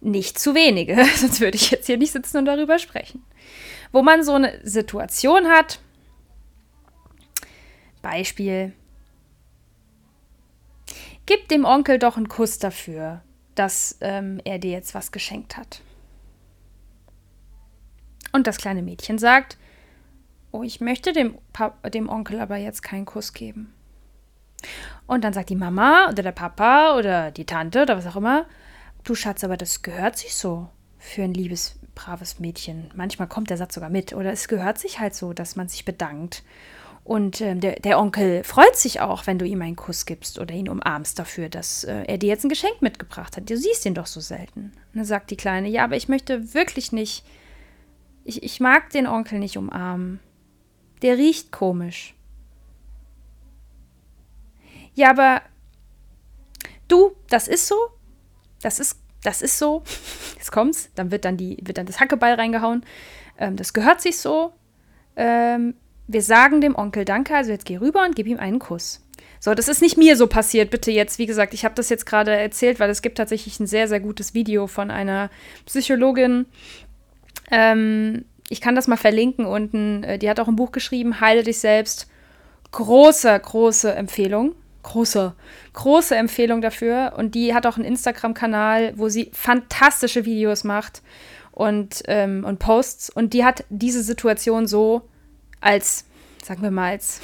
Nicht zu wenige, *laughs* sonst würde ich jetzt hier nicht sitzen und darüber sprechen. Wo man so eine Situation hat, Beispiel, gib dem Onkel doch einen Kuss dafür, dass ähm, er dir jetzt was geschenkt hat. Und das kleine Mädchen sagt, oh, ich möchte dem, dem Onkel aber jetzt keinen Kuss geben. Und dann sagt die Mama oder der Papa oder die Tante oder was auch immer, du Schatz, aber das gehört sich so für ein liebes, braves Mädchen. Manchmal kommt der Satz sogar mit. Oder es gehört sich halt so, dass man sich bedankt. Und äh, der, der, Onkel freut sich auch, wenn du ihm einen Kuss gibst oder ihn umarmst dafür, dass äh, er dir jetzt ein Geschenk mitgebracht hat. Du siehst ihn doch so selten. Und dann sagt die Kleine, ja, aber ich möchte wirklich nicht, ich, ich mag den Onkel nicht umarmen. Der riecht komisch. Ja, aber du, das ist so. Das ist, das ist so. Jetzt kommt's. Dann wird dann, die, wird dann das Hackeball reingehauen. Ähm, das gehört sich so. Ähm, wir sagen dem Onkel Danke, also jetzt geh rüber und gib ihm einen Kuss. So, das ist nicht mir so passiert, bitte jetzt. Wie gesagt, ich habe das jetzt gerade erzählt, weil es gibt tatsächlich ein sehr, sehr gutes Video von einer Psychologin. Ähm, ich kann das mal verlinken unten. Äh, die hat auch ein Buch geschrieben, Heile dich selbst. Große, große Empfehlung große, große Empfehlung dafür. Und die hat auch einen Instagram-Kanal, wo sie fantastische Videos macht und, ähm, und Posts. Und die hat diese Situation so als, sagen wir mal, als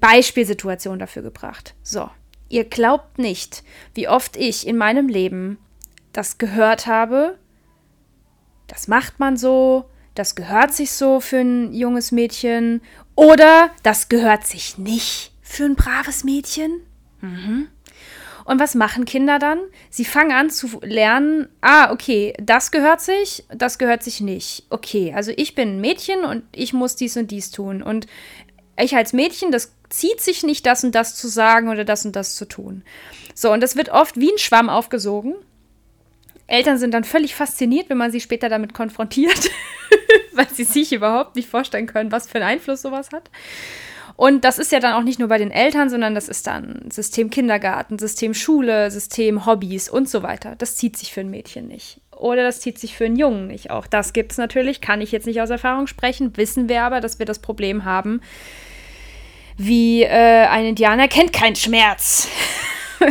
Beispielsituation dafür gebracht. So, ihr glaubt nicht, wie oft ich in meinem Leben das gehört habe. Das macht man so, das gehört sich so für ein junges Mädchen oder das gehört sich nicht für ein braves Mädchen? Mhm. Und was machen Kinder dann? Sie fangen an zu lernen, ah, okay, das gehört sich, das gehört sich nicht. Okay, also ich bin ein Mädchen und ich muss dies und dies tun. Und ich als Mädchen, das zieht sich nicht, das und das zu sagen oder das und das zu tun. So, und das wird oft wie ein Schwamm aufgesogen. Eltern sind dann völlig fasziniert, wenn man sie später damit konfrontiert, *laughs* weil sie sich überhaupt nicht vorstellen können, was für einen Einfluss sowas hat. Und das ist ja dann auch nicht nur bei den Eltern, sondern das ist dann System Kindergarten, System Schule, System Hobbys und so weiter. Das zieht sich für ein Mädchen nicht. Oder das zieht sich für einen Jungen nicht. Auch das gibt es natürlich, kann ich jetzt nicht aus Erfahrung sprechen, wissen wir aber, dass wir das Problem haben, wie äh, ein Indianer kennt keinen Schmerz. *laughs*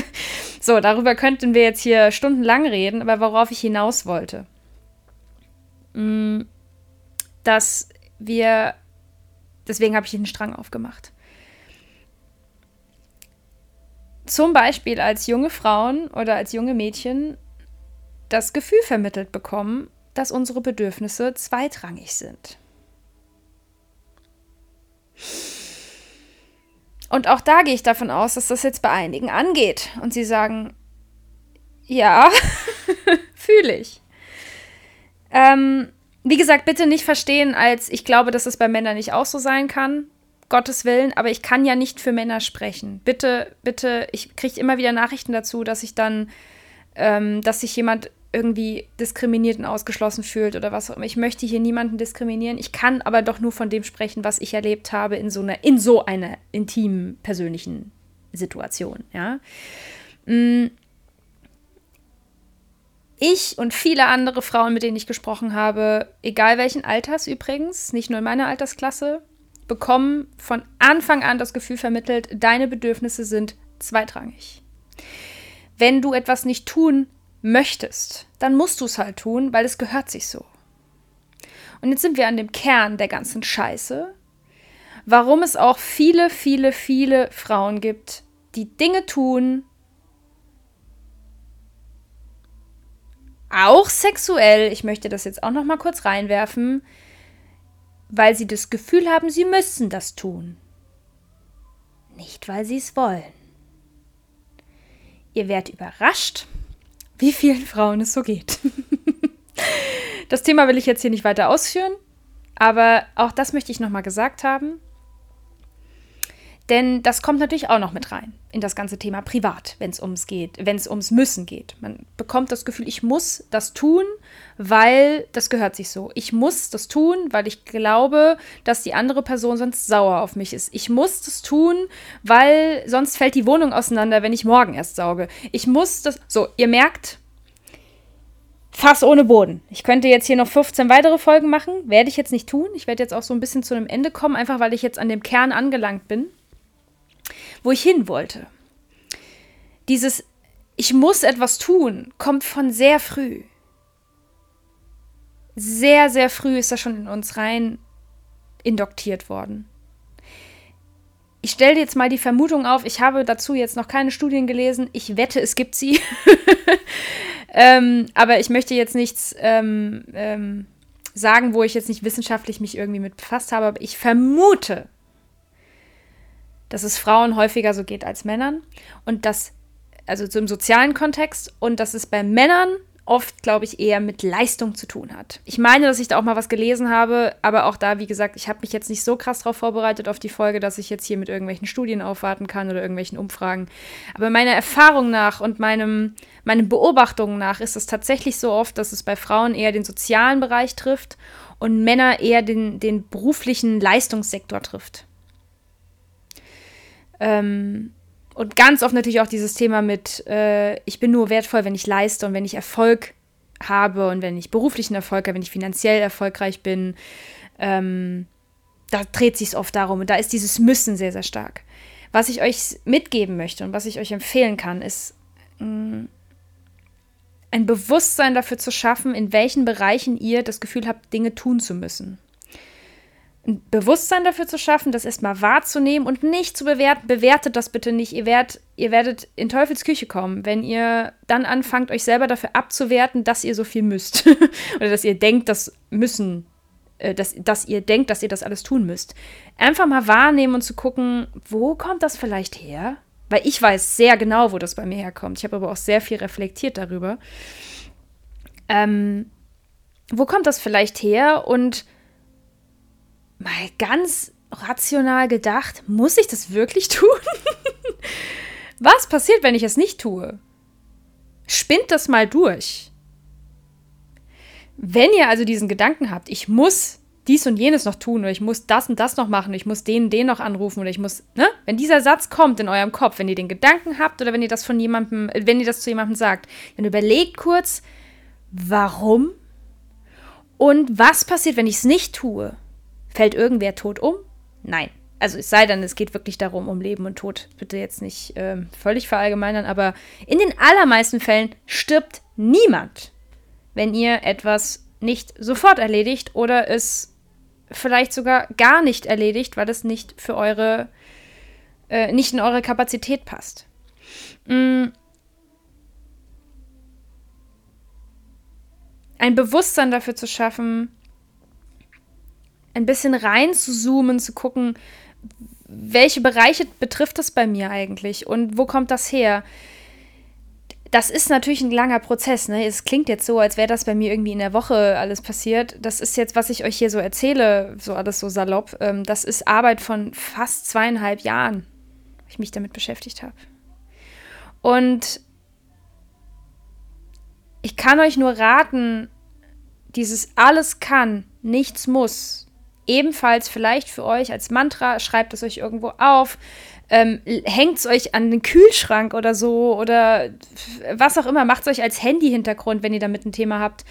so, darüber könnten wir jetzt hier stundenlang reden, aber worauf ich hinaus wollte, mm, dass wir Deswegen habe ich den Strang aufgemacht. Zum Beispiel als junge Frauen oder als junge Mädchen das Gefühl vermittelt bekommen, dass unsere Bedürfnisse zweitrangig sind. Und auch da gehe ich davon aus, dass das jetzt bei einigen angeht. Und sie sagen, ja, *laughs* fühle ich. Ähm, wie gesagt, bitte nicht verstehen als, ich glaube, dass es bei Männern nicht auch so sein kann. Gottes Willen, aber ich kann ja nicht für Männer sprechen. Bitte, bitte, ich kriege immer wieder Nachrichten dazu, dass ich dann, ähm, dass sich jemand irgendwie diskriminiert und ausgeschlossen fühlt oder was auch immer. Ich möchte hier niemanden diskriminieren. Ich kann aber doch nur von dem sprechen, was ich erlebt habe in so einer, in so einer intimen, persönlichen Situation, ja. Mm. Ich und viele andere Frauen, mit denen ich gesprochen habe, egal welchen Alters übrigens, nicht nur in meiner Altersklasse, bekommen von Anfang an das Gefühl vermittelt, deine Bedürfnisse sind zweitrangig. Wenn du etwas nicht tun möchtest, dann musst du es halt tun, weil es gehört sich so. Und jetzt sind wir an dem Kern der ganzen Scheiße, warum es auch viele, viele, viele Frauen gibt, die Dinge tun, auch sexuell, ich möchte das jetzt auch noch mal kurz reinwerfen, weil sie das Gefühl haben, sie müssen das tun. Nicht, weil sie es wollen. Ihr werdet überrascht, wie vielen Frauen es so geht. *laughs* das Thema will ich jetzt hier nicht weiter ausführen, aber auch das möchte ich nochmal gesagt haben. Denn das kommt natürlich auch noch mit rein in das ganze Thema privat, wenn es ums geht, wenn es ums Müssen geht. Man bekommt das Gefühl, ich muss das tun, weil das gehört sich so. Ich muss das tun, weil ich glaube, dass die andere Person sonst sauer auf mich ist. Ich muss das tun, weil sonst fällt die Wohnung auseinander, wenn ich morgen erst sauge. Ich muss das. So, ihr merkt, Fass ohne Boden. Ich könnte jetzt hier noch 15 weitere Folgen machen, werde ich jetzt nicht tun. Ich werde jetzt auch so ein bisschen zu einem Ende kommen, einfach weil ich jetzt an dem Kern angelangt bin wo ich hin wollte. Dieses Ich muss etwas tun kommt von sehr früh. Sehr, sehr früh ist das schon in uns rein indoktiert worden. Ich stelle jetzt mal die Vermutung auf, ich habe dazu jetzt noch keine Studien gelesen. Ich wette, es gibt sie. *laughs* ähm, aber ich möchte jetzt nichts ähm, ähm, sagen, wo ich jetzt nicht wissenschaftlich mich irgendwie mit befasst habe. Aber ich vermute, dass es Frauen häufiger so geht als Männern und dass, also so im sozialen Kontext, und dass es bei Männern oft, glaube ich, eher mit Leistung zu tun hat. Ich meine, dass ich da auch mal was gelesen habe, aber auch da, wie gesagt, ich habe mich jetzt nicht so krass darauf vorbereitet auf die Folge, dass ich jetzt hier mit irgendwelchen Studien aufwarten kann oder irgendwelchen Umfragen. Aber meiner Erfahrung nach und meinem, meinen Beobachtungen nach ist es tatsächlich so oft, dass es bei Frauen eher den sozialen Bereich trifft und Männer eher den, den beruflichen Leistungssektor trifft. Ähm, und ganz oft natürlich auch dieses Thema mit, äh, ich bin nur wertvoll, wenn ich leiste und wenn ich Erfolg habe und wenn ich beruflichen Erfolg habe, wenn ich finanziell erfolgreich bin. Ähm, da dreht sich es oft darum und da ist dieses Müssen sehr, sehr stark. Was ich euch mitgeben möchte und was ich euch empfehlen kann, ist mh, mm, ein Bewusstsein dafür zu schaffen, in welchen Bereichen ihr das Gefühl habt, Dinge tun zu müssen ein Bewusstsein dafür zu schaffen, das erstmal wahrzunehmen und nicht zu bewerten. Bewertet das bitte nicht. Ihr, werdet, ihr werdet in Teufels Küche kommen, wenn ihr dann anfangt, euch selber dafür abzuwerten, dass ihr so viel müsst. *laughs* Oder dass ihr denkt, das müssen, äh, dass, dass ihr denkt, dass ihr das alles tun müsst. Einfach mal wahrnehmen und zu gucken, wo kommt das vielleicht her? Weil ich weiß sehr genau, wo das bei mir herkommt. Ich habe aber auch sehr viel reflektiert darüber. Ähm, wo kommt das vielleicht her? Und mal ganz rational gedacht, muss ich das wirklich tun? *laughs* Was passiert, wenn ich es nicht tue? Spinnt das mal durch. Wenn ihr also diesen Gedanken habt, ich muss dies und jenes noch tun oder ich muss das und das noch machen, ich muss den, den noch anrufen oder ich muss, ne? Wenn dieser Satz kommt in eurem Kopf, wenn ihr den Gedanken habt oder wenn ihr das von jemandem, wenn ihr das zu jemandem sagt, dann überlegt kurz, warum und was passiert, wenn ich es nicht tue? Fällt irgendwer tot um? Nein. Also es sei denn, es geht wirklich darum, um Leben und Tod. Bitte jetzt nicht ähm, völlig verallgemeinern, aber in den allermeisten Fällen stirbt niemand, wenn ihr etwas nicht sofort erledigt oder es vielleicht sogar gar nicht erledigt, weil es nicht für eure, äh, nicht in eure Kapazität passt. Mm. Ein Bewusstsein dafür zu schaffen, ein bisschen rein zu zoomen, zu gucken, welche Bereiche betrifft das bei mir eigentlich und wo kommt das her? Das ist natürlich ein langer Prozess. Ne? Es klingt jetzt so, als wäre das bei mir irgendwie in der Woche alles passiert. Das ist jetzt, was ich euch hier so erzähle, so alles so salopp. Ähm, das ist Arbeit von fast zweieinhalb Jahren, ich mich damit beschäftigt habe. Und ich kann euch nur raten, dieses alles kann, nichts muss, ebenfalls vielleicht für euch als Mantra, schreibt es euch irgendwo auf, ähm, hängt es euch an den Kühlschrank oder so oder was auch immer, macht es euch als Handy-Hintergrund, wenn ihr damit ein Thema habt,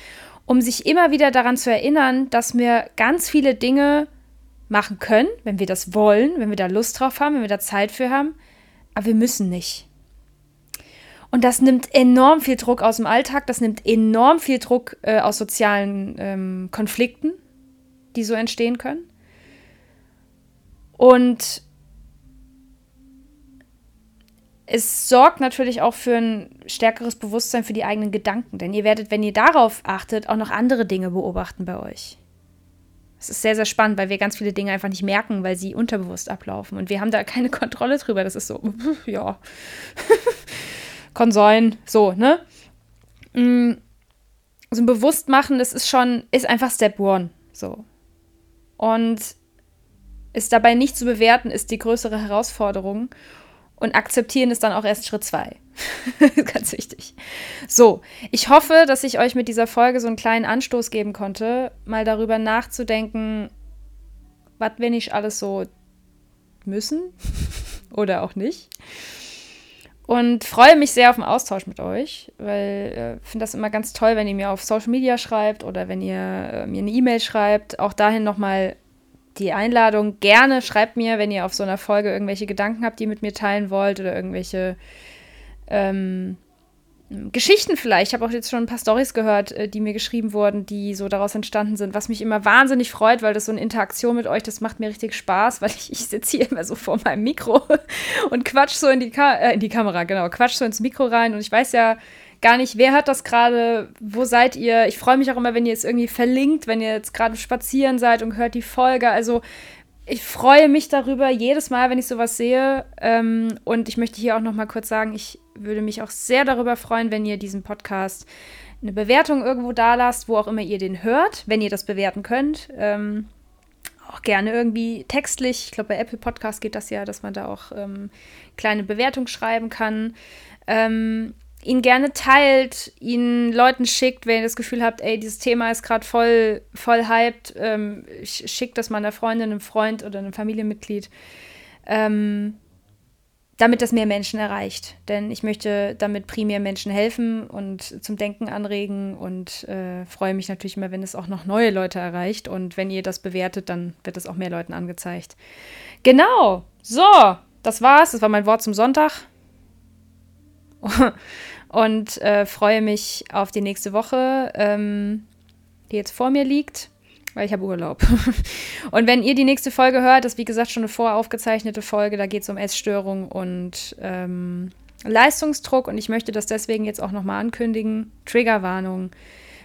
um sich immer wieder daran zu erinnern, dass wir ganz viele Dinge machen können, wenn wir das wollen, wenn wir da Lust drauf haben, wenn wir da Zeit für haben, aber wir müssen nicht. Und das nimmt enorm viel Druck aus dem Alltag, das nimmt enorm viel Druck äh, aus sozialen ähm, Konflikten, die so entstehen können. Und es sorgt natürlich auch für ein stärkeres Bewusstsein für die eigenen Gedanken, denn ihr werdet, wenn ihr darauf achtet, auch noch andere Dinge beobachten bei euch. Es ist sehr, sehr spannend, weil wir ganz viele Dinge einfach nicht merken, weil sie unterbewusst ablaufen. Und wir haben da keine *laughs* Kontrolle drüber. Das ist so, *laughs* ja, *laughs* kann sein, so, ne? Mm, so ein Bewusstmachen, das ist schon, ist einfach Step One, so. Und es dabei nicht zu bewerten, ist die größere Herausforderung. Und akzeptieren ist dann auch erst Schritt zwei. *laughs* Ganz wichtig. So, ich hoffe, dass ich euch mit dieser Folge so einen kleinen Anstoß geben konnte, mal darüber nachzudenken, was wir nicht alles so müssen *laughs* oder auch nicht. Und freue mich sehr auf den Austausch mit euch, weil ich äh, finde das immer ganz toll, wenn ihr mir auf Social Media schreibt oder wenn ihr äh, mir eine E-Mail schreibt. Auch dahin nochmal die Einladung. Gerne schreibt mir, wenn ihr auf so einer Folge irgendwelche Gedanken habt, die ihr mit mir teilen wollt oder irgendwelche ähm, Geschichten vielleicht. Ich habe auch jetzt schon ein paar Stories gehört, äh, die mir geschrieben wurden, die so daraus entstanden sind, was mich immer wahnsinnig freut, weil das so eine Interaktion mit euch, das macht mir richtig Spaß, weil *laughs* ich, ich sitze hier immer so vor meinem Mikro *laughs* und quatsch so in die, Ka äh, in die Kamera, genau, quatsch so ins Mikro rein und ich weiß ja gar nicht, wer hört das gerade, wo seid ihr? Ich freue mich auch immer, wenn ihr es irgendwie verlinkt, wenn ihr jetzt gerade spazieren seid und hört die Folge. Also ich freue mich darüber jedes Mal, wenn ich sowas sehe. Ähm, und ich möchte hier auch noch mal kurz sagen, ich würde mich auch sehr darüber freuen, wenn ihr diesen Podcast eine Bewertung irgendwo da lasst, wo auch immer ihr den hört, wenn ihr das bewerten könnt. Ähm, auch gerne irgendwie textlich. Ich glaube, bei Apple Podcast geht das ja, dass man da auch ähm, kleine Bewertungen schreiben kann. Ähm, ihn gerne teilt, ihn Leuten schickt, wenn ihr das Gefühl habt, ey, dieses Thema ist gerade voll, voll hyped, ähm, schickt das mal einer Freundin, einem Freund oder einem Familienmitglied, ähm, damit das mehr Menschen erreicht. Denn ich möchte damit primär Menschen helfen und zum Denken anregen und äh, freue mich natürlich immer, wenn es auch noch neue Leute erreicht. Und wenn ihr das bewertet, dann wird es auch mehr Leuten angezeigt. Genau, so, das war's. Das war mein Wort zum Sonntag. *laughs* und äh, freue mich auf die nächste Woche, ähm, die jetzt vor mir liegt, weil ich habe Urlaub. *laughs* und wenn ihr die nächste Folge hört, das ist wie gesagt schon eine voraufgezeichnete Folge, da geht es um Essstörung und ähm, Leistungsdruck und ich möchte das deswegen jetzt auch nochmal ankündigen. Triggerwarnung,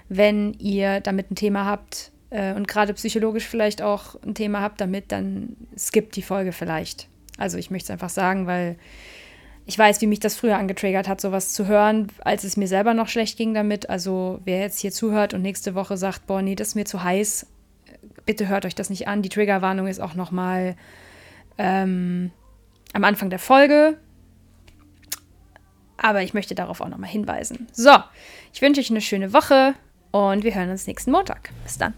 wenn ihr damit ein Thema habt äh, und gerade psychologisch vielleicht auch ein Thema habt damit, dann skippt die Folge vielleicht. Also ich möchte es einfach sagen, weil ich weiß, wie mich das früher angetriggert hat, sowas zu hören, als es mir selber noch schlecht ging damit. Also wer jetzt hier zuhört und nächste Woche sagt, boah, nee, das ist mir zu heiß, bitte hört euch das nicht an. Die Triggerwarnung ist auch noch mal ähm, am Anfang der Folge. Aber ich möchte darauf auch noch mal hinweisen. So, ich wünsche euch eine schöne Woche und wir hören uns nächsten Montag. Bis dann.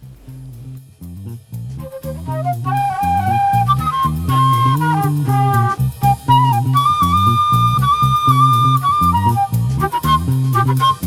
Thank you.